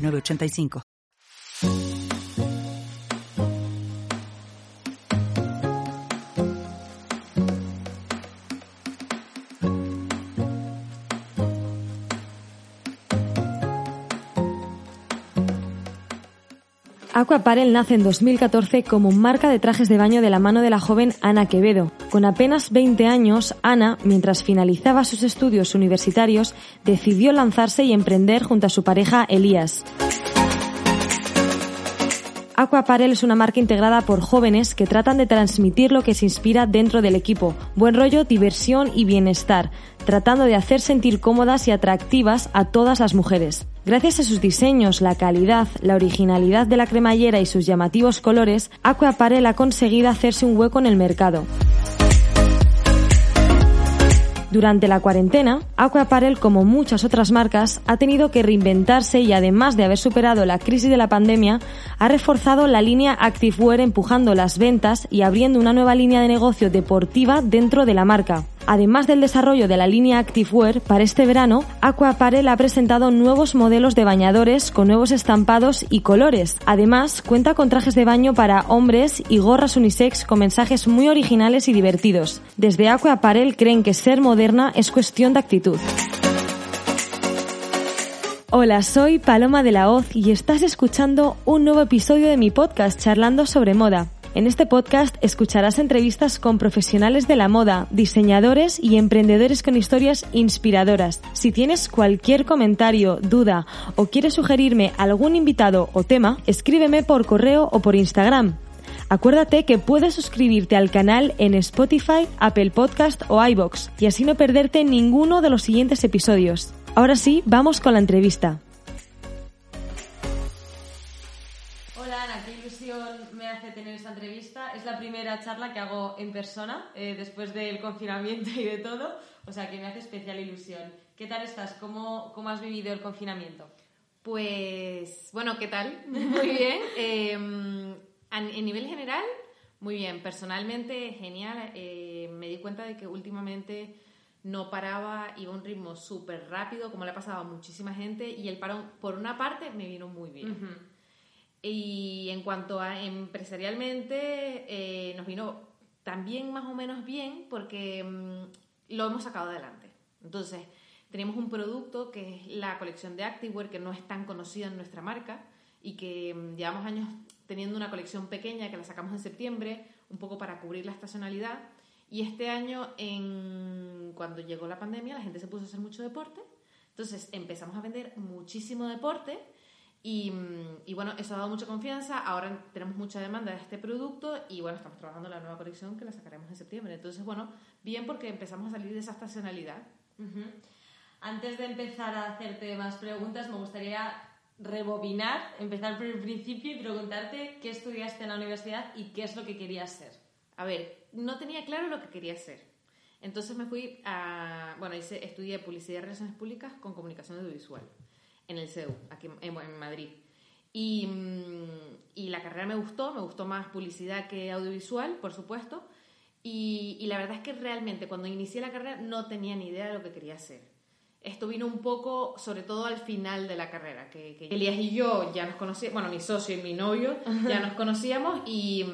985. Aquaparel nace en 2014 como marca de trajes de baño de la mano de la joven Ana Quevedo. Con apenas 20 años, Ana, mientras finalizaba sus estudios universitarios, decidió lanzarse y emprender junto a su pareja Elías. Aquaparel es una marca integrada por jóvenes que tratan de transmitir lo que se inspira dentro del equipo, buen rollo, diversión y bienestar, tratando de hacer sentir cómodas y atractivas a todas las mujeres. Gracias a sus diseños, la calidad, la originalidad de la cremallera y sus llamativos colores, Aquaparel ha conseguido hacerse un hueco en el mercado. Durante la cuarentena, Aqua Apparel, como muchas otras marcas, ha tenido que reinventarse y además de haber superado la crisis de la pandemia, ha reforzado la línea Activewear empujando las ventas y abriendo una nueva línea de negocio deportiva dentro de la marca. Además del desarrollo de la línea Activewear, para este verano, Aqua Apparel ha presentado nuevos modelos de bañadores con nuevos estampados y colores. Además, cuenta con trajes de baño para hombres y gorras unisex con mensajes muy originales y divertidos. Desde Aqua Apparel creen que ser moderna es cuestión de actitud. Hola, soy Paloma de la Hoz y estás escuchando un nuevo episodio de mi podcast charlando sobre moda. En este podcast escucharás entrevistas con profesionales de la moda, diseñadores y emprendedores con historias inspiradoras. Si tienes cualquier comentario, duda o quieres sugerirme algún invitado o tema, escríbeme por correo o por Instagram. Acuérdate que puedes suscribirte al canal en Spotify, Apple Podcast o iBox y así no perderte ninguno de los siguientes episodios. Ahora sí, vamos con la entrevista. La primera charla que hago en persona eh, después del confinamiento y de todo, o sea que me hace especial ilusión. ¿Qué tal estás? ¿Cómo, cómo has vivido el confinamiento? Pues, bueno, ¿qué tal? Muy bien. Em, en nivel general, muy bien. Personalmente, genial. Eh, me di cuenta de que últimamente no paraba, iba a un ritmo súper rápido, como le ha pasado a muchísima gente, y el parón, por una parte, me vino muy bien. Y en cuanto a empresarialmente, eh, nos vino también más o menos bien porque mm, lo hemos sacado adelante. Entonces, tenemos un producto que es la colección de Activewear, que no es tan conocida en nuestra marca y que mm, llevamos años teniendo una colección pequeña que la sacamos en septiembre, un poco para cubrir la estacionalidad. Y este año, en, cuando llegó la pandemia, la gente se puso a hacer mucho deporte. Entonces empezamos a vender muchísimo deporte Mm, y, bueno, eso ha dado mucha confianza. Ahora tenemos mucha demanda de este producto y bueno, estamos trabajando en la nueva colección que la sacaremos en septiembre. Entonces, bueno, bien porque empezamos a salir de esa estacionalidad. Antes de empezar a hacerte más preguntas, me gustaría rebobinar, empezar por el principio y preguntarte qué estudiaste en la universidad y qué es lo que querías ser. A ver, no tenía claro lo que quería ser. Entonces me fui a, bueno, hice, estudié publicidad y relaciones públicas con comunicación audiovisual en el CEU, aquí en, Madrid. Y, mm, y, la carrera me gustó, me gustó más publicidad que audiovisual, por supuesto. Y, y, la verdad es que realmente cuando inicié la carrera no tenía ni idea de lo que quería hacer. Esto vino un poco, sobre todo al final de la carrera, que, que Elías y yo ya nos conocíamos, bueno, mi socio y mi novio ya nos conocíamos y,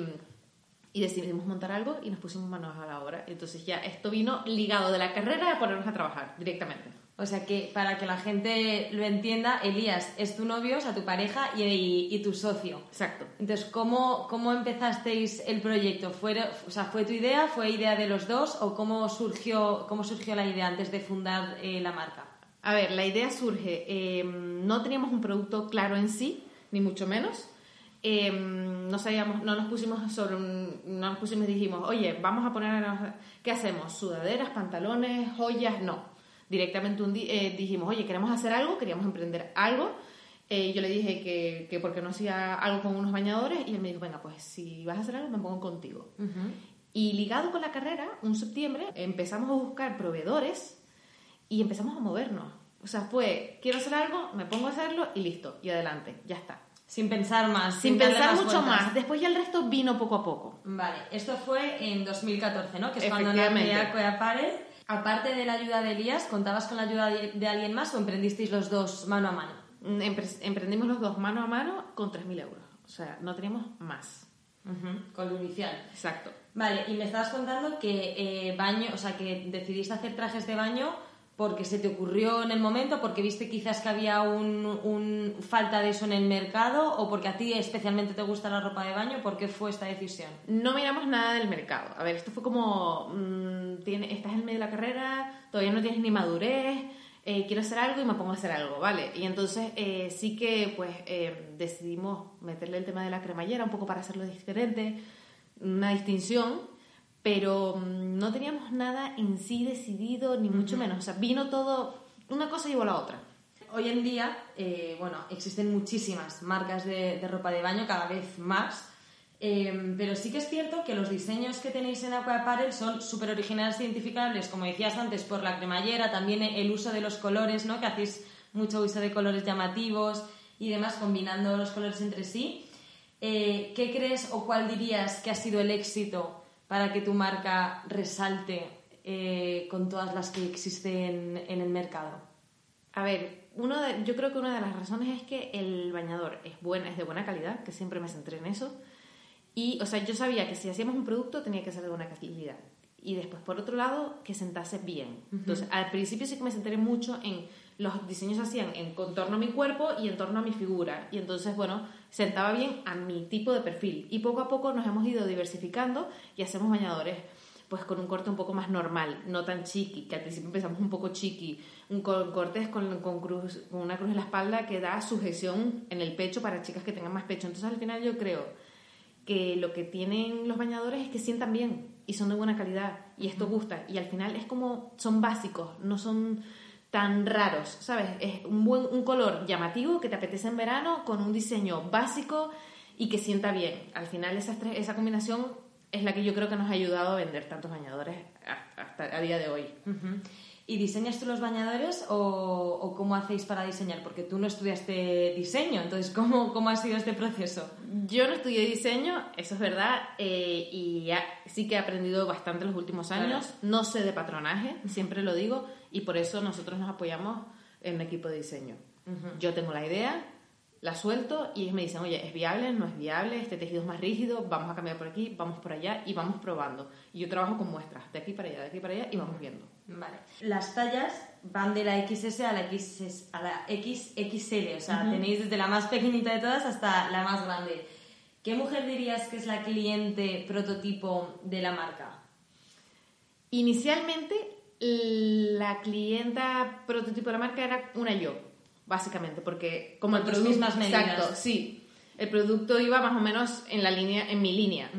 y decidimos montar algo y nos pusimos manos a la obra. Entonces ya esto vino ligado de la carrera a ponernos a trabajar directamente. O sea que para que la gente lo entienda, Elías es tu novio, o sea, tu pareja y, tu socio. Exacto. Entonces, ¿cómo, ¿cómo empezasteis el proyecto? ¿Fue, o sea, ¿Fue tu idea? ¿Fue idea de los dos? ¿O cómo surgió, cómo surgió la idea antes de fundar eh, la marca? A ver, la idea surge. Em, no teníamos un producto claro en sí, ni mucho menos. Em, no sabíamos, no nos pusimos sobre un, no nos pusimos y dijimos, oye, vamos a poner, ¿qué hacemos? ¿Sudaderas, pantalones, joyas? No directamente un día eh, dijimos, oye, queremos hacer algo, queríamos emprender algo Eh, yo le dije que, que por qué no hacía algo con unos bañadores y él me dijo, venga, pues si vas a hacer algo me pongo contigo. Y ligado con la carrera, un septiembre, empezamos a buscar proveedores y empezamos a movernos. O sea, fue, quiero hacer algo, me pongo a hacerlo y listo, y adelante, ya está. Sin pensar más. Sin, pensar mucho más. Después ya el resto vino poco a poco. Vale, esto fue en 2014, ¿no? Que es cuando nace Apparel. Aparte de la ayuda de Elías, ¿contabas con la ayuda de alguien más o emprendisteis los dos mano a mano? Mm, emprendimos los dos mano a mano con 3.000 euros. O sea, no teníamos más. con lo inicial. Exacto. Vale, y me estabas contando que eh, baño, o sea, que decidiste hacer trajes de baño porque se te ocurrió en el momento, porque viste quizás que había un, falta de eso en el mercado o porque a ti especialmente te gusta la ropa de baño, ¿por qué fue esta decisión? No miramos nada del mercado. A ver, esto fue como, mm, estás en medio de la carrera, todavía no tienes ni madurez, eh, quiero hacer algo y me pongo a hacer algo, ¿vale? Y entonces eh, sí que pues eh, decidimos meterle el tema de la cremallera un poco para hacerlo diferente, una distinción pero mm, no teníamos nada en sí decidido, ni mucho menos. O sea, vino todo, una cosa llevó a la otra. Hoy en día, eh, bueno, existen muchísimas marcas de, ropa de baño, cada vez más. Em, pero sí que es cierto que los diseños que tenéis en Aqua Apparel son súper originales e identificables, como decías antes, por la cremallera, también el uso de los colores, ¿no? Que hacéis mucho uso de colores llamativos y demás, combinando los colores entre sí. Eh, ¿Qué crees o cuál dirías que ha sido el éxito para que tu marca resalte eh, con todas las que existen en el mercado? A ver, uno yo creo que una de las razones es que el bañador es, buena, es de buena calidad, que siempre me centré en eso. Y, o sea, yo sabía que si hacíamos un producto tenía que ser de buena calidad. Y después, por otro lado, que sentase bien. Entonces, al principio sí que me centré mucho en los diseños hacían en contorno a mi cuerpo y en torno a mi figura. Y entonces, bueno, sentaba bien a mi tipo de perfil. Y poco a poco nos hemos ido diversificando y hacemos bañadores pues con un corte un poco más normal, no tan chiqui, que al principio empezamos un poco chiqui, un con, con, cruz, con una cruz en la espalda que da sujeción en el pecho para chicas que tengan más pecho. Entonces al final yo creo que lo que tienen los bañadores es que sientan bien y son de buena calidad y esto gusta y al final es como son básicos, no son tan raros, ¿sabes? Es un, buen, un color llamativo que te apetece en verano con un diseño básico y que sienta bien. Al final esa, esa combinación es la que yo creo que nos ha ayudado a vender tantos bañadores hasta a día de hoy. ¿Y diseñas tú los bañadores o, cómo hacéis para diseñar? Porque tú no estudiaste diseño, entonces ¿cómo, cómo ha sido este proceso? Yo no estudié diseño, eso es verdad, eh, y sí que he aprendido bastante los últimos años. No sé de patronaje, siempre lo digo, y por eso nosotros nos apoyamos en un equipo de diseño. Yo tengo la idea, la suelto y ellos me dicen, oye, ¿es viable? ¿No es viable? Este tejido es más rígido, vamos a cambiar por aquí, vamos por allá y vamos probando. Y yo trabajo con muestras, de aquí para allá, de aquí para allá y vamos viendo. Vale. Las tallas van de la XS a la, XS, a la XXL, o sea, tenéis desde la más pequeñita de todas hasta la más grande. ¿Qué mujer dirías que es la cliente prototipo de la marca? Inicialmente, la clienta prototipo de la marca era una yo básicamente, porque como el producto... mismas medidas. Exacto, sí. El producto iba más o menos en la línea, en mi línea.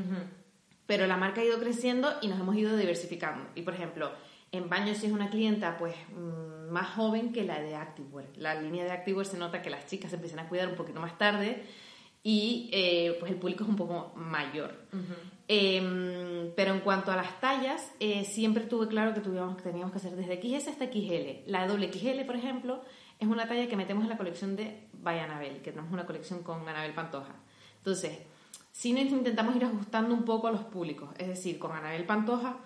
Pero la marca ha ido creciendo y nos hemos ido diversificando. Y por ejemplo, en baños si es una clienta pues mm, más joven que la de Activewear. La línea de Activewear se nota que las chicas se empiezan a cuidar un poquito más tarde y eh, pues el público es un poco mayor. Em, pero en cuanto a las tallas, eh, siempre tuve claro que, teníamos que hacer desde XS hasta XL. La doble XL, por ejemplo, es una talla que metemos en la colección de By Anabel, que tenemos una colección con Anabel Pantoja. Entonces, sí intentamos ir ajustando un poco a los públicos, es decir, con Anabel Pantoja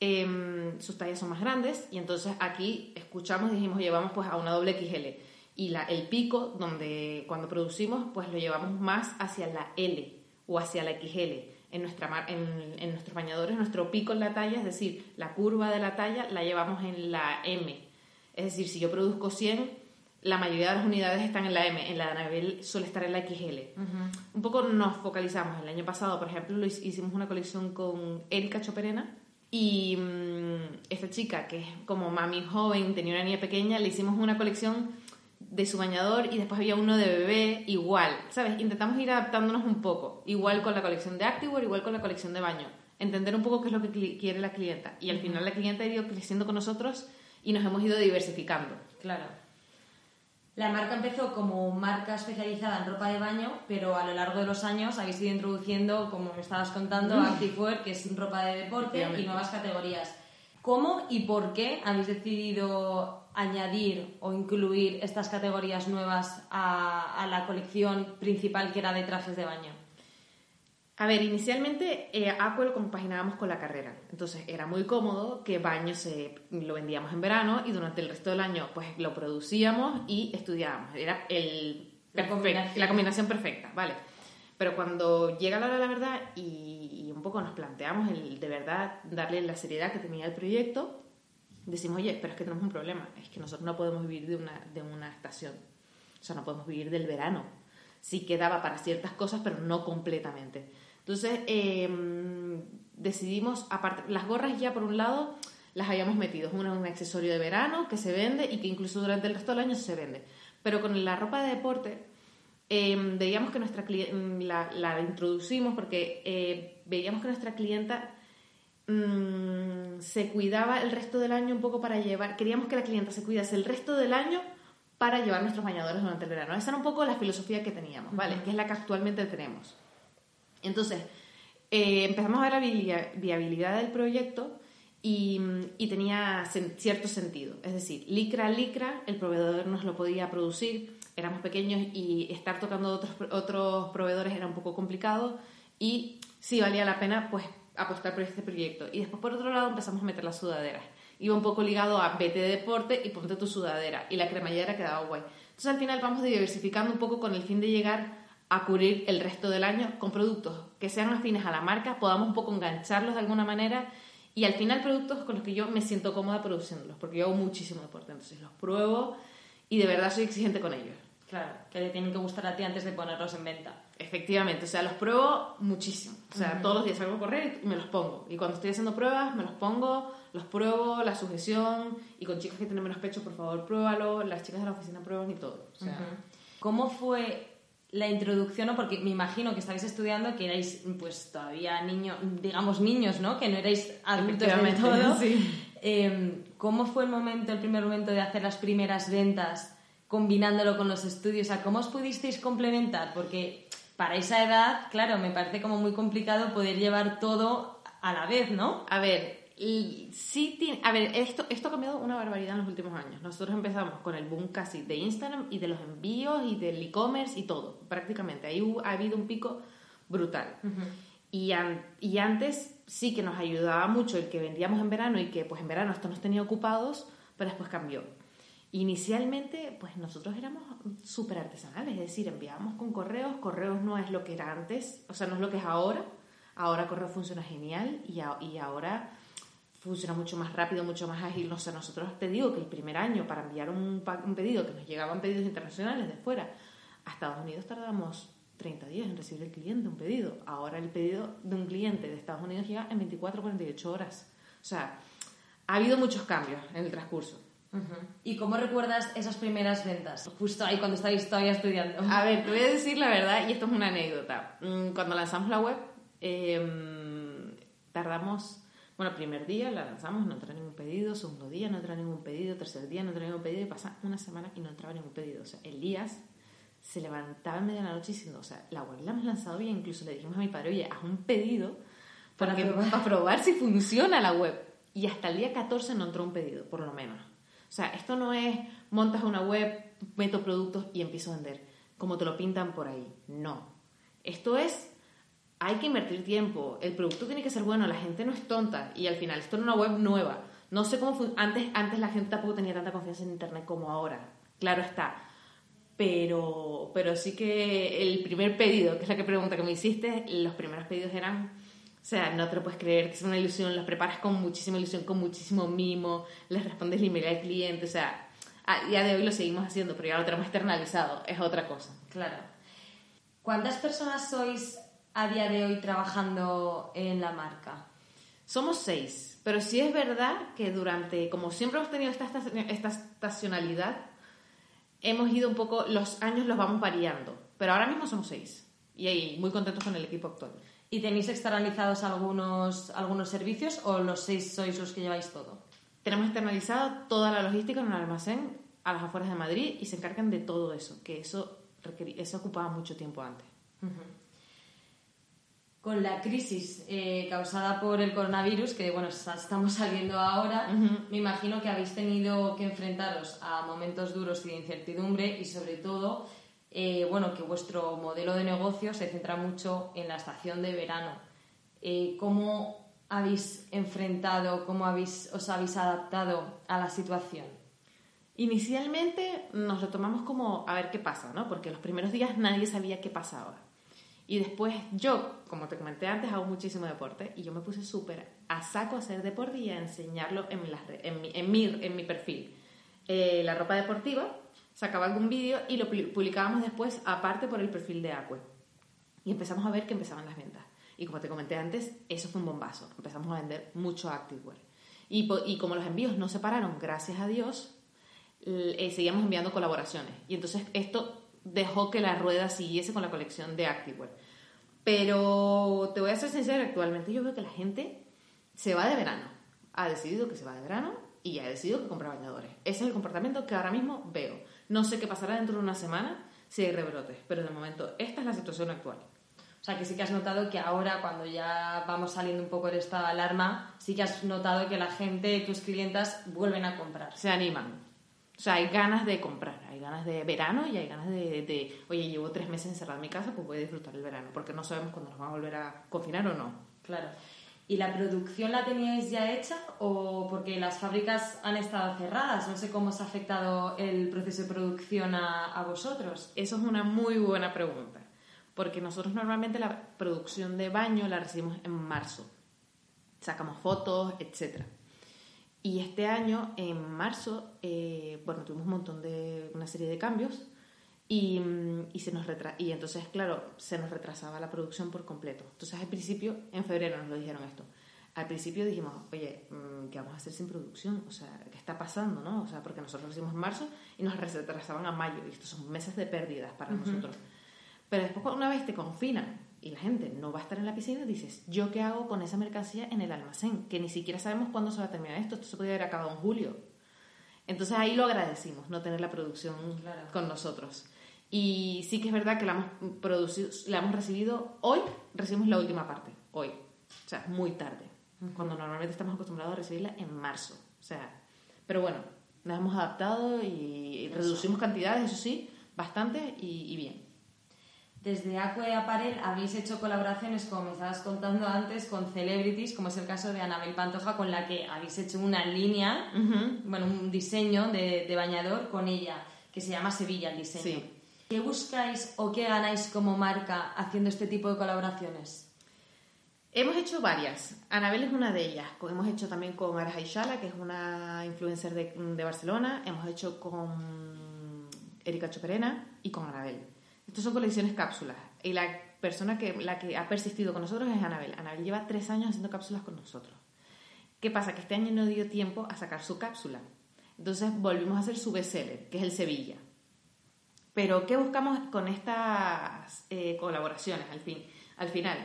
em, sus tallas son más grandes y entonces aquí escuchamos y dijimos llevamos pues a una doble XL y la, el pico donde cuando producimos pues lo llevamos más hacia la L o hacia la XL en, nuestra, en, en nuestros bañadores, nuestro pico en la talla, es decir, la curva de la talla la llevamos en la M. Es decir, si yo produzco 100, la mayoría de las unidades están en la M, en la de Anabel suele estar en la XL. Un poco nos focalizamos. El año pasado, por ejemplo, hicimos una colección con Erika Choperena y mm, esta chica, que es como mami joven, tenía una niña pequeña, le hicimos una colección de su bañador y después había uno de bebé, igual, ¿sabes? Intentamos ir adaptándonos un poco, igual con la colección de Activewear, igual con la colección de baño. Entender un poco qué es lo que quiere la clienta. Y al final la clienta ha ido creciendo con nosotros y nos hemos ido diversificando. Claro. La marca empezó como marca especializada en ropa de baño, pero a lo largo de los años habéis ido introduciendo, como me estabas contando, Activewear, que es ropa de deporte, y nuevas categorías. ¿Cómo y por qué habéis decidido añadir o incluir estas categorías nuevas a, la colección principal que era de trajes de baño? A ver, inicialmente eh, Aqua lo compaginábamos con la carrera. Entonces era muy cómodo que baño se, lo vendíamos en verano y durante el resto del año pues lo producíamos y estudiábamos. Era el la, combinación. perfecta, ¿vale? Pero cuando llega la hora de la verdad y, un poco nos planteamos el de verdad darle la seriedad que tenía el proyecto, decimos, oye, pero es que tenemos un problema, es que nosotros no podemos vivir de una, de una estación, o sea, no podemos vivir del verano. Sí quedaba para ciertas cosas, pero no completamente. Entonces, em, decidimos, aparte, las gorras ya por un lado las habíamos metido, es un, accesorio de verano que se vende y que incluso durante el resto del año se vende. Pero con la ropa de deporte, eh, veíamos que nuestra la, la introducimos porque eh, veíamos que nuestra clienta mm, se cuidaba el resto del año un poco para llevar, queríamos que la clienta se cuidase el resto del año para llevar nuestros bañadores durante el verano. Esa era un poco la filosofía que teníamos, ¿vale? Que es la que actualmente tenemos. Entonces, eh, empezamos a ver la viabilidad del proyecto y, tenía cierto sentido. Es decir, licra licra, el proveedor nos lo podía producir, éramos pequeños y estar tocando otros, otros proveedores era un poco complicado y sí valía la pena pues apostar por este proyecto. Y después por otro lado empezamos a meter las sudaderas. Iba un poco ligado a vete de deporte y ponte tu sudadera. Y la cremallera quedaba guay. Entonces al final vamos diversificando un poco con el fin de llegar a cubrir el resto del año con productos que sean afines a la marca, podamos un poco engancharlos de alguna manera y al final productos con los que yo me siento cómoda produciéndolos, porque yo hago muchísimo deporte, entonces los pruebo y de verdad soy exigente con ellos. Claro, que le tienen que gustar a ti antes de ponerlos en venta. Efectivamente, o sea, los pruebo muchísimo. O sea, todos los días salgo a correr y me los pongo. Y cuando estoy haciendo pruebas, me los pongo, los pruebo, la sujeción. Y con chicas que tienen menos pecho, por favor, pruébalo. Las chicas de la oficina prueban y todo. O sea, ¿Cómo fue la introducción, ¿no? porque me imagino que estabais estudiando, que erais pues todavía niños, digamos niños, ¿no? Que no erais adultos del todo. Em, ¿Cómo fue el momento, el primer momento de hacer las primeras ventas combinándolo con los estudios? O ¿cómo os pudisteis complementar? Porque para esa edad, claro, me parece como muy complicado poder llevar todo a la vez, ¿no? A ver, y sí tiene, a ver, esto, esto ha cambiado una barbaridad en los últimos años. Nosotros empezamos con el boom casi de Instagram y de los envíos y del e-commerce y todo, prácticamente. Ahí ha habido un pico brutal. y, y antes sí que nos ayudaba mucho el que vendíamos en verano y que pues en verano esto nos tenía ocupados, pero después cambió. Inicialmente, pues nosotros éramos súper artesanales, es decir, enviábamos con correos, correos no es lo que era antes, o sea, no es lo que es ahora. Ahora correo funciona genial y, y ahora funciona mucho más rápido, mucho más ágil. No sé, nosotros te digo que el primer año para enviar un, un pedido, que nos llegaban pedidos internacionales de fuera, a Estados Unidos tardamos 30 días en recibir el cliente un pedido. Ahora el pedido de un cliente de Estados Unidos llega en 24 48 horas. O sea, ha habido muchos cambios en el transcurso. ¿Y cómo recuerdas esas primeras ventas? Justo ahí cuando estabais todavía estudiando. A ver, te voy a decir la verdad, y esto es una anécdota. Mm, cuando lanzamos la web, eh, tardamos bueno, primer día la lanzamos, no entra ningún pedido, segundo día no entra ningún pedido, tercer día no entra ningún pedido y pasa una semana y no entraba ningún pedido. O sea, Elías se levantaba en media de la noche diciendo, o sea, la web la hemos lanzado bien, incluso le dijimos a mi padre, oye, haz un pedido para, probar. para probar si funciona la web. Y hasta el día 14 no entró un pedido, por lo menos. O sea, esto no es montas una web, meto productos y empiezo a vender, como te lo pintan por ahí. No. Esto es hay que invertir tiempo, el producto tiene que ser bueno, la gente no es tonta y al final esto es una web nueva. No sé cómo antes antes la gente tampoco tenía tanta confianza en internet como ahora. Claro está. Pero pero sí que el primer pedido, que es la que pregunta que me hiciste, los primeros pedidos eran o sea, no te lo puedes creer, que es una ilusión, los preparas con muchísima ilusión, con muchísimo mimo, les respondes el email al cliente, o sea, a día de hoy lo seguimos haciendo, pero ya lo tenemos externalizado, es otra cosa. Claro. ¿Cuántas personas sois a día de hoy trabajando en la marca? Somos seis, pero sí es verdad que durante, como siempre hemos tenido esta, esta estacionalidad, hemos ido un poco, los años los vamos variando, pero ahora mismo somos seis y ahí muy contentos con el equipo actual. ¿Y tenéis externalizados algunos, algunos servicios o los seis sois los que lleváis todo? Tenemos externalizado toda la logística en un almacén a las afueras de Madrid y se encargan de todo eso, que eso, eso ocupaba mucho tiempo antes. Con la crisis eh, causada por el coronavirus, que bueno, estamos saliendo ahora, me imagino que habéis tenido que enfrentaros a momentos duros y de incertidumbre y sobre todo, eh, bueno, que vuestro modelo de negocio se centra mucho en la estación de verano. Eh, ¿Cómo habéis enfrentado, cómo os habéis adaptado a la situación? Inicialmente nos lo tomamos como a ver qué pasa, ¿no? Porque los primeros días nadie sabía qué pasaba. Y después yo, como te comenté antes, hago muchísimo deporte y yo me puse súper a saco a hacer deporte y a enseñarlo en mi perfil. Eh, la ropa deportiva, sacaba algún vídeo y lo publicábamos después aparte por el perfil de Acue. Y empezamos a ver que empezaban las ventas. Y como te comenté antes, eso fue un bombazo. Empezamos a vender mucho activewear. Y, y como los envíos no se pararon, gracias a Dios, eh, seguíamos enviando colaboraciones. Y entonces esto dejó que la rueda siguiese con la colección de Activewear. Pero te voy a ser sincera, actualmente yo veo que la gente se va de verano. Ha decidido que se va de verano y ya ha decidido que compra bañadores. Ese es el comportamiento que ahora mismo veo. No sé qué pasará dentro de una semana si hay rebrotes, pero de momento esta es la situación actual. O sea, que sí que has notado que ahora, cuando ya vamos saliendo un poco de esta alarma, sí que has notado que la gente, tus clientas, vuelven a comprar. Se animan. O sea, hay ganas de comprar, hay ganas de verano y hay ganas de, oye, llevo tres meses encerrada en mi casa, pues voy a disfrutar el verano, porque no sabemos cuándo nos van a volver a confinar o no. Claro. ¿Y la producción la teníais ya hecha o porque las fábricas han estado cerradas? No sé cómo os ha afectado el proceso de producción a, a vosotros. Eso es una muy buena pregunta, porque nosotros normalmente la producción de baño la recibimos en marzo. Sacamos fotos, etcétera. Y este año, en marzo, eh, bueno, tuvimos un montón de, una serie de cambios y, y se nos retra y entonces, claro, se nos retrasaba la producción por completo. Entonces, al principio, en febrero nos lo dijeron esto. Al principio dijimos, oye, mm, ¿qué vamos a hacer sin producción? O sea, ¿qué está pasando, no? O sea, porque nosotros lo hicimos en marzo y nos retrasaban a mayo y estos son meses de pérdidas para nosotros. Pero después, una vez te confinan y la gente no va a estar en la piscina, dices, ¿yo qué hago con esa mercancía en el almacén? Que ni siquiera sabemos cuándo se va a terminar esto, esto se podría haber acabado en julio. Entonces ahí lo agradecimos, no tener la producción con nosotros. Y sí que es verdad que la hemos, producido, la hemos recibido hoy, recibimos la última parte, hoy. O sea, muy tarde, cuando normalmente estamos acostumbrados a recibirla en marzo. O sea, pero bueno, nos hemos adaptado y, reducimos cantidades, eso sí, bastante y bien. Desde Acue Apparel habéis hecho colaboraciones, como me estabas contando antes, con celebrities, como es el caso de Anabel Pantoja, con la que habéis hecho una línea, bueno, un diseño de, bañador con ella, que se llama Sevilla el diseño. ¿Qué buscáis o qué ganáis como marca haciendo este tipo de colaboraciones? Hemos hecho varias. Anabel es una de ellas. Hemos hecho también con Ara Ishala, que es una influencer de, de Barcelona. Hemos hecho con Erika Choperena y con Anabel. Estas son colecciones cápsulas. Y la persona que, la que ha persistido con nosotros es Anabel. Anabel lleva tres años haciendo cápsulas con nosotros. ¿Qué pasa? Que este año no dio tiempo a sacar su cápsula. Entonces volvimos a hacer su bestseller, que es el Sevilla. Pero ¿qué buscamos con estas eh, colaboraciones al, fin, al final?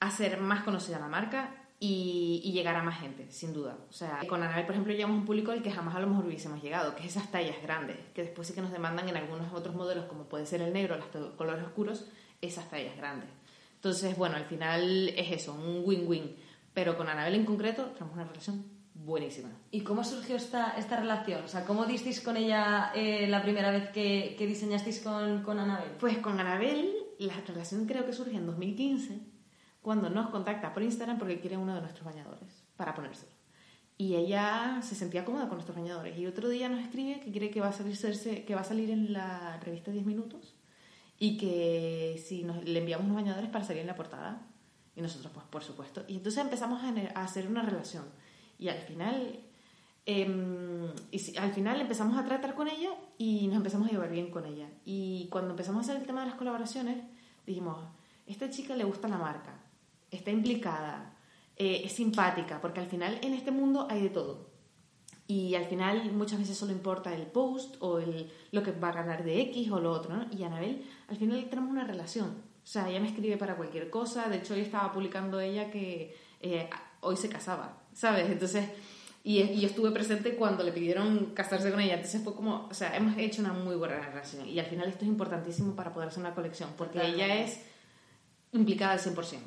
Hacer más conocida la marca, y, llegar a más gente, sin duda. O sea, con Anabel, por ejemplo, llegamos a un público al que jamás a lo mejor hubiésemos llegado, que es esas tallas grandes, que después sí que nos demandan en algunos otros modelos, como puede ser el negro, los colores oscuros, esas tallas grandes. Entonces, bueno, al final es eso, un win-win. Pero con Anabel en concreto tenemos una relación buenísima. ¿Y cómo surgió esta, esta relación? O sea, ¿cómo disteis con ella eh, la primera vez que, que diseñasteis con, con Anabel? Pues con Anabel la relación creo que surge en 2015 cuando nos contacta por Instagram porque quiere uno de nuestros bañadores para ponérselo. Y ella se sentía cómoda con nuestros bañadores. Y otro día nos escribe que quiere que va a salir, que va a salir en la revista 10 minutos y que si nos, le enviamos unos bañadores para salir en la portada. Y nosotros, pues, por supuesto. Y entonces empezamos a, hacer una relación. Y al final, em, y al final empezamos a tratar con ella y nos empezamos a llevar bien con ella. Y cuando empezamos a hacer el tema de las colaboraciones, dijimos, esta chica le gusta la marca está implicada, eh, es simpática, porque al final en este mundo hay de todo. Y al final muchas veces solo importa el post o el, lo que va a ganar de X o lo otro, ¿no? Y Anabel, al final tenemos una relación. O sea, ella me escribe para cualquier cosa. De hecho, hoy estaba publicando ella que eh, hoy se casaba, ¿sabes? Entonces, Y, y yo estuve presente cuando le pidieron casarse con ella. Entonces fue como, o sea, hemos hecho una muy buena relación. Y al final esto es importantísimo para poder hacer una colección, porque ella es implicada al 100%.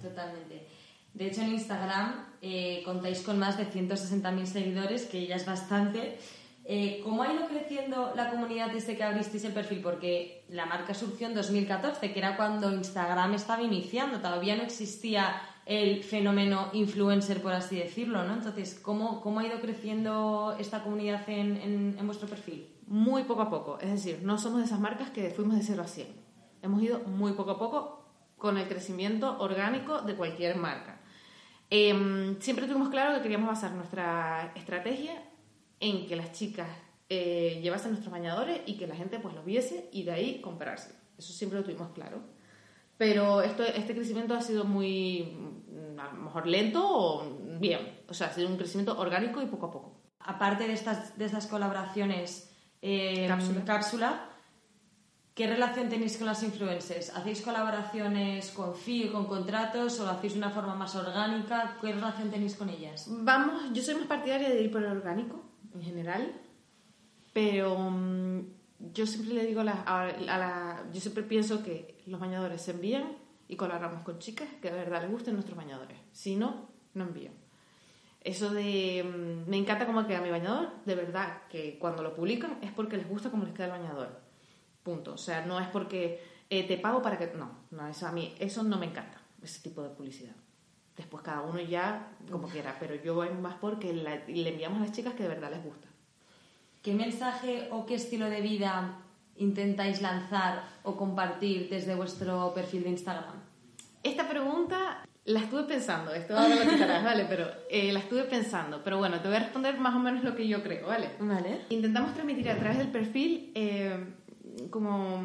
Totalmente. De hecho, en Instagram eh, contáis con más de 160.000 seguidores, que ya es bastante. Eh, ¿Cómo ha ido creciendo la comunidad desde que abristeis el perfil? Porque la marca surgió en 2014, que era cuando Instagram estaba iniciando, todavía no existía el fenómeno influencer, por así decirlo, ¿no? Entonces, ¿cómo, cómo ha ido creciendo esta comunidad en, en, vuestro perfil? Muy poco a poco, es decir, no somos de esas marcas que fuimos de 0 a 100. Hemos ido muy poco a poco con el crecimiento orgánico de cualquier marca. Eh, siempre tuvimos claro que queríamos basar nuestra estrategia en que las chicas eh, llevasen nuestros bañadores y que la gente pues los viese y de ahí comprarse. Eso siempre lo tuvimos claro. Pero esto, este crecimiento ha sido muy, mm, a lo mejor lento o bien. O sea, ha sido un crecimiento orgánico y poco a poco. Aparte de estas, de estas colaboraciones eh, cápsula. cápsula ¿Qué relación tenéis con las influencers? ¿Hacéis colaboraciones con FI, con contratos o lo hacéis de una forma más orgánica? ¿Qué relación tenéis con ellas? Vamos, yo soy más partidaria de ir por el orgánico en general, pero um, yo siempre le digo a la, a, la, Yo siempre pienso que los bañadores se envían y colaboramos con chicas que de verdad les gusten nuestros bañadores. Si no, no envío. Eso de... Um, me encanta cómo queda mi bañador, de verdad que cuando lo publican es porque les gusta cómo les queda el bañador Punto. O sea, no es porque eh, te pago para que... No, no, eso a mí, eso no me encanta, ese tipo de publicidad. Después cada uno ya como quiera, pero yo voy más porque le enviamos a las chicas que de verdad les gusta. ¿Qué mensaje o qué estilo de vida intentáis lanzar o compartir desde vuestro perfil de Instagram? Esta pregunta la estuve pensando, esto ahora lo quitarás, ¿vale? Pero eh, la estuve pensando. Pero bueno, te voy a responder más o menos lo que yo creo, ¿vale? Vale. Intentamos transmitir a través del perfil eh, como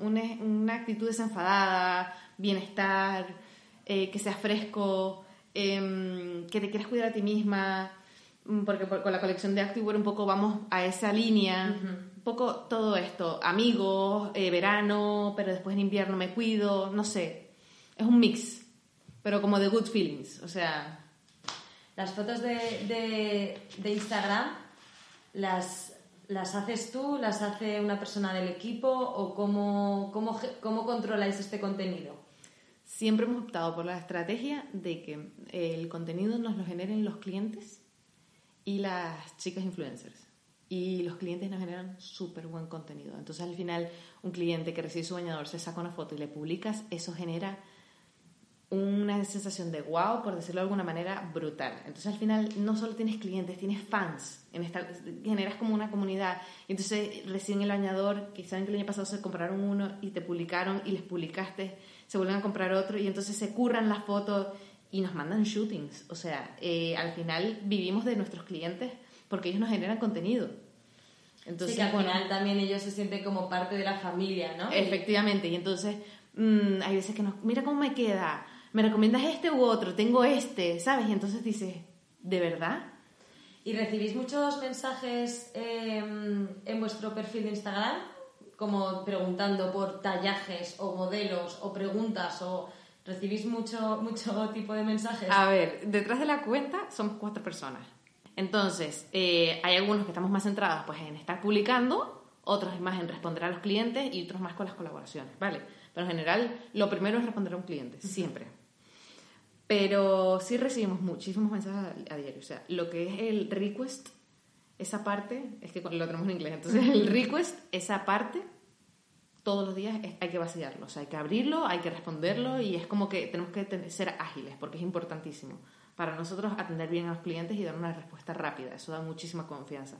una, una, actitud desenfadada, bienestar, eh, que seas fresco, eh, que te quieras cuidar a ti misma, mm, porque con la colección de Activewear un poco vamos a esa línea, uh -huh. Poco todo esto, amigos, eh, verano, pero después en invierno me cuido, no sé, es un mix, pero como de good feelings, o sea... Las fotos de, de, de Instagram las ¿Las haces tú? ¿Las hace una persona del equipo? ¿O cómo, cómo, cómo controláis este contenido? Siempre hemos optado por la estrategia de que el contenido nos lo generen los clientes y las chicas influencers. Y los clientes nos generan súper buen contenido. Entonces al final un cliente que recibe su bañador se saca una foto y le publicas, eso genera una sensación de wow, por decirlo de alguna manera, brutal. Entonces al final no solo tienes clientes, tienes fans, en generas como una comunidad. Entonces reciben el bañador, que saben que el año pasado se compraron uno y te publicaron y les publicaste, se vuelven a comprar otro y entonces se curran las fotos y nos mandan shootings. O sea, eh, al final vivimos de nuestros clientes porque ellos nos generan contenido. Entonces, sí, que al bueno, final también ellos se sienten como parte de la familia, ¿no? Efectivamente, y entonces mmm, hay veces que nos, mira cómo me queda, me recomiendas este u otro, tengo este, ¿sabes? Y entonces dices, ¿de verdad? ¿Y recibís muchos mensajes eh, en vuestro perfil de Instagram? Como preguntando por tallajes o modelos o preguntas o recibís mucho, mucho tipo de mensajes. A ver, detrás de la cuenta somos cuatro personas. Entonces, eh, hay algunos que estamos más centrados pues, en estar publicando, otros más en responder a los clientes y otros más con las colaboraciones, ¿vale? Pero en general, lo primero es responder a un cliente, siempre. Pero sí recibimos muchísimos mensajes a, a, diario. O sea, lo que es el request, esa parte, es que lo tenemos en inglés, entonces el request, esa parte, todos los días es, hay que vaciarlo. O sea, hay que abrirlo, hay que responderlo y es como que tenemos que tener, ser ágiles porque es importantísimo para nosotros atender bien a los clientes y dar una respuesta rápida. Eso da muchísima confianza.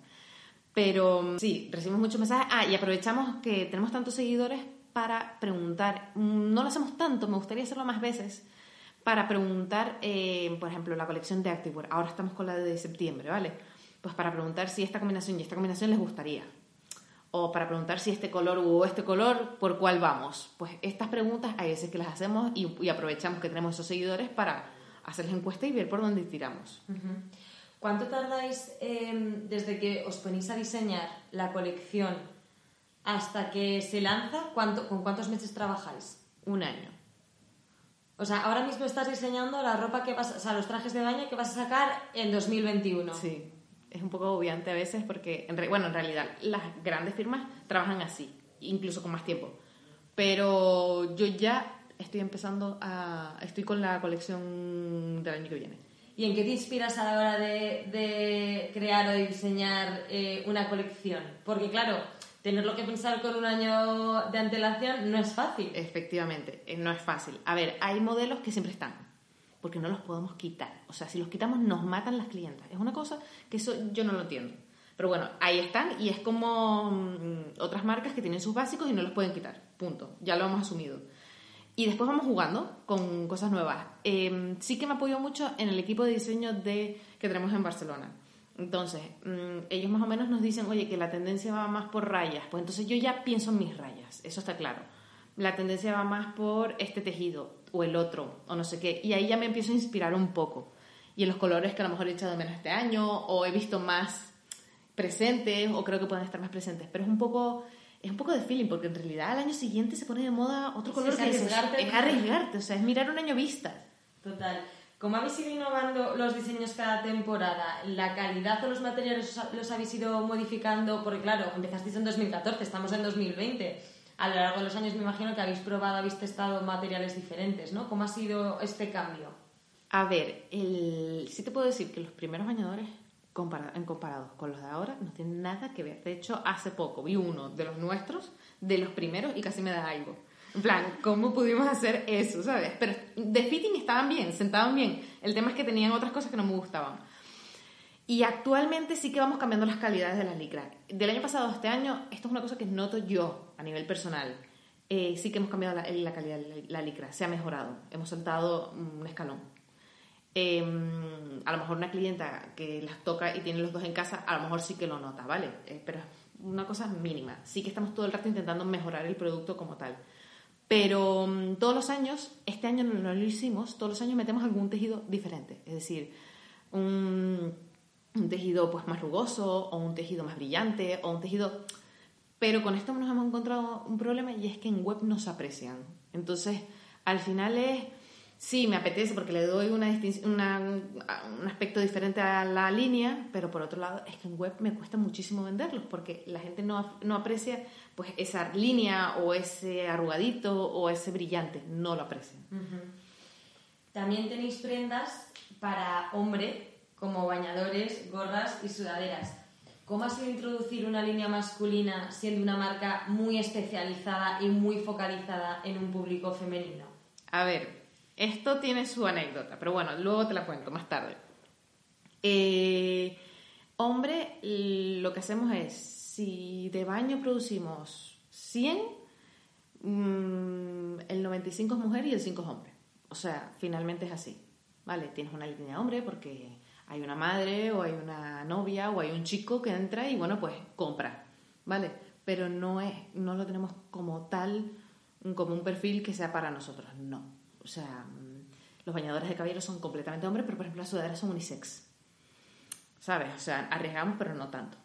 Pero sí, recibimos muchos mensajes. Ah, y aprovechamos que tenemos tantos seguidores para preguntar. No lo hacemos tanto, me gustaría hacerlo más veces para preguntar, eh, por ejemplo, la colección de Activewear. Ahora estamos con la de septiembre, ¿vale? Pues para preguntar si esta combinación y esta combinación les gustaría. O para preguntar si este color o este color, ¿por cuál vamos? Pues estas preguntas hay veces que las hacemos y, y aprovechamos que tenemos esos seguidores para hacerles encuesta y ver por dónde tiramos. Uh -huh. ¿Cuánto tardáis eh, desde que os ponéis a diseñar la colección hasta que se lanza? ¿Cuánto, ¿Con cuántos meses trabajáis? Un año O sea, ahora mismo estás diseñando la ropa que vas, o sea, los trajes de baño que vas a sacar en 2021. Sí, es un poco obviante a veces porque, en bueno, en realidad las grandes firmas trabajan así, incluso con más tiempo. Pero yo ya estoy empezando a... estoy con la colección del año que viene. ¿Y en qué te inspiras a la hora de, crear o de diseñar eh, una colección? Porque claro, tenerlo que pensar con un año de antelación no es fácil. Efectivamente, eh, no es fácil. A ver, hay modelos que siempre están, porque no los podemos quitar. O sea, si los quitamos nos matan las clientas. Es una cosa que eso yo no lo entiendo. Pero bueno, ahí están y es como mm, otras marcas que tienen sus básicos y no los pueden quitar. Punto. Ya lo hemos asumido. Y después vamos jugando con cosas nuevas. Em, sí que me apoyo mucho en el equipo de diseño de, que tenemos en Barcelona. Entonces, mm, ellos más o menos nos dicen, oye, que la tendencia va más por rayas. Pues entonces yo ya pienso en mis rayas, eso está claro. La tendencia va más por este tejido o el otro, o no sé qué. Y ahí ya me empiezo a inspirar un poco. Y en los colores que a lo mejor he echado menos este año, o he visto más presentes, o creo que pueden estar más presentes. Pero es un poco es un poco de feeling, porque en realidad al año siguiente se pone de moda otro color es arriesgarte, es, arriesgarte, o sea, es mirar un año vista. Total. ¿Cómo habéis ido innovando los diseños cada temporada? ¿La calidad o los materiales los habéis ido modificando? Porque claro, empezasteis en 2014, estamos en 2020. A lo largo de los años me imagino que habéis probado, habéis testado materiales diferentes, ¿no? ¿Cómo ha sido este cambio? A ver, el... sí te puedo decir que los primeros bañadores en comparados con los de ahora, no tienen nada que ver. De hecho, hace poco vi uno de los nuestros, de los primeros, y casi me da algo. En plan, ¿cómo pudimos hacer eso, sabes? Pero de fitting estaban bien, sentaban bien. El tema es que tenían otras cosas que no me gustaban. Y actualmente sí que vamos cambiando las calidades de las licras. Del año pasado a este año, esto es una cosa que noto yo a nivel personal. Eh, sí que hemos cambiado la, la calidad de la, la licra, se ha mejorado. Hemos saltado un escalón. Em, a lo mejor una clienta que las toca y tiene los dos en casa, a lo mejor sí que lo nota, ¿vale? Eh, pero una cosa mínima. Sí que estamos todo el rato intentando mejorar el producto como tal. Pero mm, todos los años, este año no, lo hicimos, todos los años metemos algún tejido diferente. Es decir, un, un tejido pues más rugoso, o un tejido más brillante, o un tejido... Pero con esto nos hemos encontrado un problema y es que en web no se aprecian. Entonces, al final es sí, me apetece porque le doy una, un aspecto diferente a la línea, pero por otro lado es que en web me cuesta muchísimo venderlos porque la gente no, no aprecia pues esa línea o ese arrugadito o ese brillante, no lo aprecian. También tenéis prendas para hombre como bañadores, gorras y sudaderas. ¿Cómo ha sido introducir una línea masculina siendo una marca muy especializada y muy focalizada en un público femenino? A ver, esto tiene su anécdota, pero bueno, luego te la cuento más tarde. Eh, hombre, lo que hacemos es, si de baño producimos 100, mm, el 95 es mujer y el 5 es hombre. O sea, finalmente es así. ¿Vale? Tienes una línea hombre porque hay una madre o hay una novia o hay un chico que entra y bueno, pues compra. ¿Vale? Pero no, es, no lo tenemos como tal, como un perfil que sea para nosotros. No. O sea, los bañadores de cabello son completamente hombres, pero por ejemplo las sudaderas son unisex. ¿Sabes? O sea, arriesgamos, pero no tanto.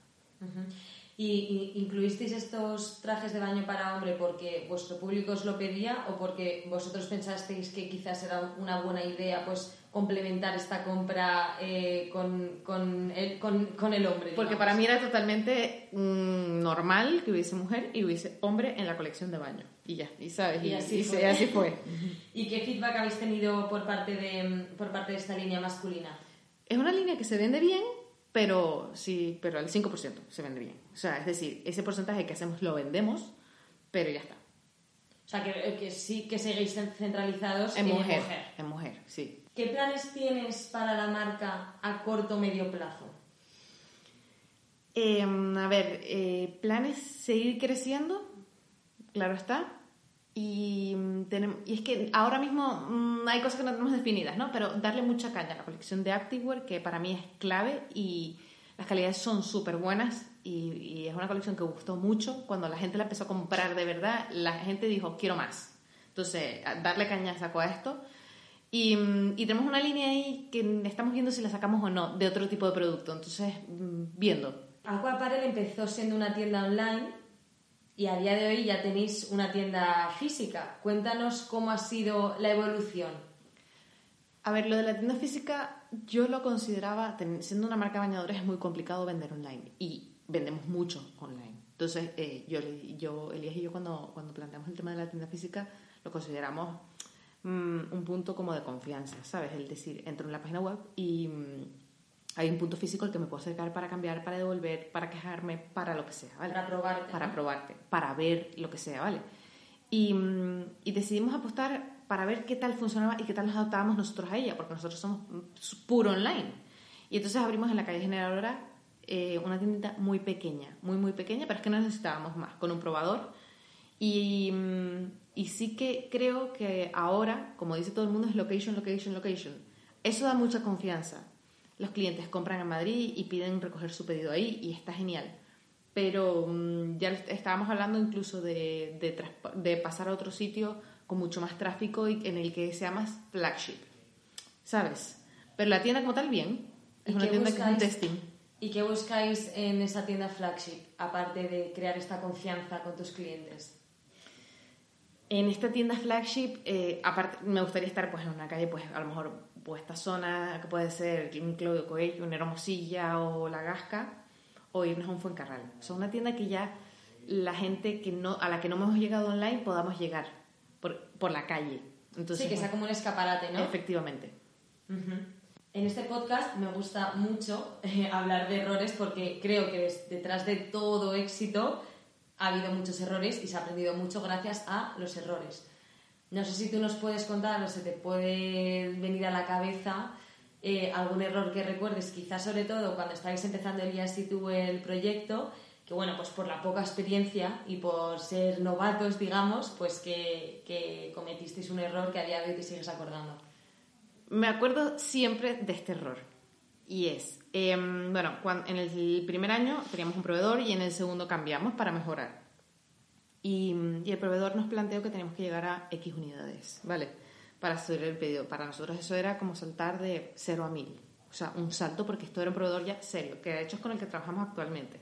¿Y, incluisteis estos trajes de baño para hombre porque vuestro público os lo pedía o porque vosotros pensasteis que quizás era una buena idea pues complementar esta compra eh, con, con, el, con, el hombre? Porque para mí era totalmente mm, normal que hubiese mujer y hubiese hombre en la colección de baño. Y ya, y sabes, y, así, fue. así fue. ¿Y qué feedback habéis tenido por parte, de, por parte de esta línea masculina? Es una línea que se vende bien, pero sí, pero al 5% se vende bien. O sea, es decir, ese porcentaje que hacemos lo vendemos, pero ya está. O sea, que, que sí que seguís centralizados en, mujer, En mujer, sí. ¿Qué planes tienes para la marca a corto o medio plazo? Em, a ver, eh, planes seguir creciendo, claro está. Y, mm, tenemos, y es que ahora mismo mm, hay cosas que no tenemos definidas, ¿no? Pero darle mucha caña a la colección de Activewear, que para mí es clave y las calidades son súper buenas y, es una colección que gustó mucho. Cuando la gente la empezó a comprar de verdad, la gente dijo, quiero más. Entonces, darle caña saco a esto. Y, mm, y, tenemos una línea ahí que estamos viendo si la sacamos o no de otro tipo de producto. Entonces, viendo. Aquaparel empezó siendo una tienda online y a día de hoy ya tenéis una tienda física. Cuéntanos cómo ha sido la evolución. A ver, lo de la tienda física yo lo consideraba, siendo una marca de bañadores es muy complicado vender online y vendemos mucho online. Entonces, eh, yo, yo, Elías y yo cuando, cuando planteamos el tema de la tienda física lo consideramos mm, un punto como de confianza, ¿sabes? Es decir, entro en la página web y mm, hay un punto físico al que me puedo acercar para cambiar, para devolver, para quejarme, para lo que sea, ¿vale? Para probarte. Para probarte, para ver lo que sea, ¿vale? Y, mm, y, decidimos apostar para ver qué tal funcionaba y qué tal nos adaptábamos nosotros a ella, porque nosotros somos puro online. Y entonces abrimos en la calle Generadora eh, una tiendita muy pequeña, muy, muy pequeña, pero es que no necesitábamos más, con un probador. Y, mm, y sí que creo que ahora, como dice todo el mundo, es location, location, location. Eso da mucha confianza los clientes compran en Madrid y piden recoger su pedido ahí y está genial. Pero mm, ya estábamos hablando incluso de, de, pasar a otro sitio con mucho más tráfico y en el que sea más flagship, ¿sabes? Pero la tienda como tal, bien. Es una tienda que es un testing. ¿Y qué buscáis en esa tienda flagship, aparte de crear esta confianza con tus clientes? En esta tienda flagship, eh, aparte, me gustaría estar pues en una calle, pues a lo mejor pues esta zona que puede ser un Claudio Coelho, una Hermosilla o La Gasca, o irnos a un Fuencarral. O sea, una tienda que ya la gente que no, a la que no hemos llegado online podamos llegar por, por la calle. Entonces, sí, que sea como un escaparate, ¿no? Efectivamente. En este podcast me gusta mucho eh, hablar de errores porque creo que detrás de todo éxito ha habido muchos errores y se ha aprendido mucho gracias a los errores. No sé si tú nos puedes contar o se te puede venir a la cabeza eh, algún error que recuerdes, quizás sobre todo cuando estáis empezando el y tú el proyecto, que bueno, pues por la poca experiencia y por ser novatos, digamos, pues que, cometisteis un error que a día de hoy te sigues acordando. Me acuerdo siempre de este error. Y es, em, bueno, en el primer año teníamos un proveedor y en el segundo cambiamos para mejorar. Y, el proveedor nos planteó que teníamos que llegar a X unidades, ¿vale? Para hacer el pedido. Para nosotros eso era como saltar de 0 a 1000. O sea, un salto porque esto era un proveedor ya serio, que de hecho es con el que trabajamos actualmente.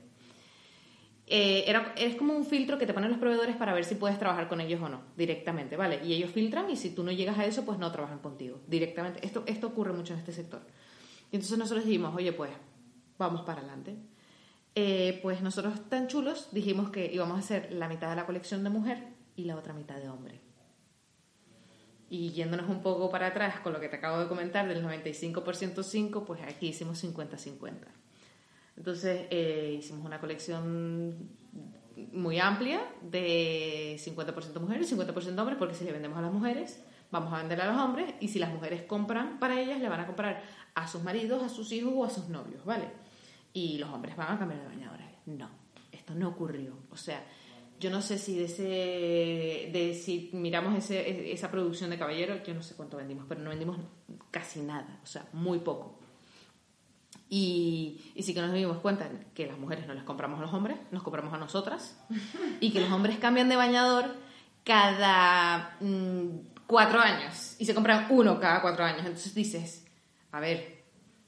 Eh, era, es como un filtro que te ponen los proveedores para ver si puedes trabajar con ellos o no, directamente, ¿vale? Y ellos filtran y si tú no llegas a eso, pues no trabajan contigo, directamente. Esto, esto ocurre mucho en este sector. Y entonces nosotros dijimos, oye, pues vamos para adelante. Eh, pues nosotros tan chulos dijimos que íbamos a hacer la mitad de la colección de mujer y la otra mitad de hombre. Y yéndonos un poco para atrás con lo que te acabo de comentar del 95% 5, pues aquí hicimos 50-50. Entonces eh, hicimos una colección muy amplia de 50% mujeres y 50% hombres, porque si le vendemos a las mujeres, vamos a vender a los hombres, y si las mujeres compran para ellas, le van a comprar a sus maridos, a sus hijos o a sus novios, ¿vale? Y los hombres van a cambiar de bañadores. No, esto no ocurrió. O sea, yo no sé si de ese, de si miramos ese, esa producción de caballeros, yo no sé cuánto vendimos, pero no vendimos casi nada, o sea, muy poco. Y, y sí que nos dimos cuenta que las mujeres no les compramos a los hombres, nos compramos a nosotras, y que los hombres cambian de bañador cada mm, cuatro años, y se compran uno cada cuatro años. Entonces dices, a ver,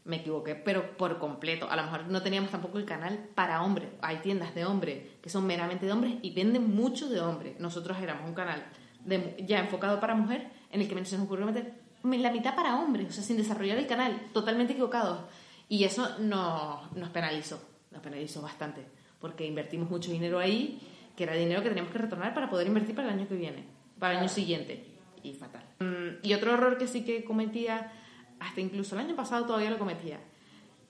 me equivoqué, pero por completo. A lo mejor no teníamos tampoco el canal para hombres. Hay tiendas de hombres que son meramente de hombres y venden mucho de hombres. Nosotros éramos un canal ya enfocado para mujer en el que se nos ocurrió meter la mitad para hombres, o sea, sin desarrollar el canal, totalmente equivocados. Y eso nos, nos penalizó, nos penalizó bastante, porque invertimos mucho dinero ahí, que era dinero que teníamos que retornar para poder invertir para el año que viene, para el año siguiente. Y fatal. Mm, y otro error que sí que cometía hasta incluso el año pasado todavía lo cometía,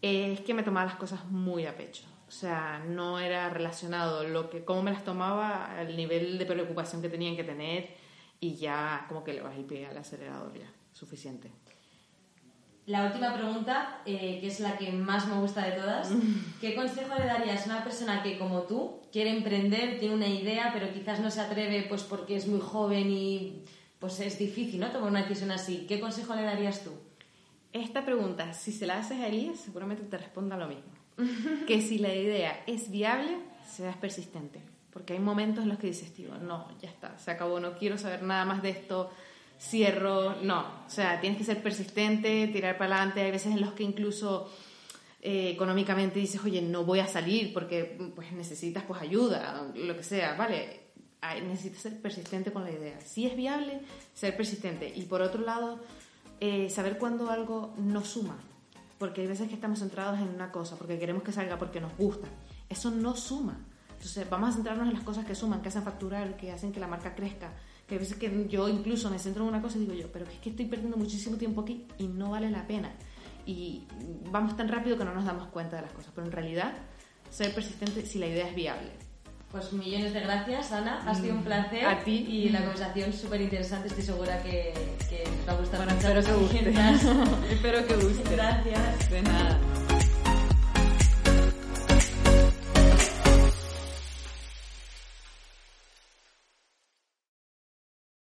es que me tomaba las cosas muy a pecho. O sea, no era relacionado lo que, cómo me las tomaba al nivel de preocupación que tenían que tener y ya como que le vas el pie al acelerador ya, suficiente. La última pregunta, eh, que es la que más me gusta de todas, ¿qué consejo le darías a una persona que como tú quiere emprender, tiene una idea, pero quizás no se atreve pues porque es muy joven y pues es difícil, ¿no? Tomar una decisión así. ¿Qué consejo le darías tú? Esta pregunta, si se la haces a Elías, seguramente te responda lo mismo. que si la idea es viable, seas persistente. Porque hay momentos en los que dices, tío, no, ya está, se acabó, no quiero saber nada más de esto, cierro. No, o sea, tienes que ser persistente, tirar para adelante. Hay veces en los que incluso eh, económicamente dices, oye, no voy a salir porque pues necesitas pues ayuda, lo que sea, ¿vale? necesitas ser persistente con la idea. Si es viable, ser persistente. Y por otro lado, eh, saber cuándo algo no suma. Porque hay veces que estamos centrados en una cosa, porque queremos que salga, porque nos gusta. Eso no suma. Entonces, vamos a centrarnos en las cosas que suman, que hacen facturar, que hacen que la marca crezca. Que a veces que yo incluso me centro en una cosa y digo yo, pero es que estoy perdiendo muchísimo tiempo aquí y no vale la pena. Y vamos tan rápido que no nos damos cuenta de las cosas. Pero en realidad, ser persistente si la idea es viable. Pues millones de gracias, Ana. Ha sido un placer. A ti. Y la conversación súper interesante. Estoy segura que, que te va a gustar. Bueno, espero que guste. espero que guste. Gracias. De nada.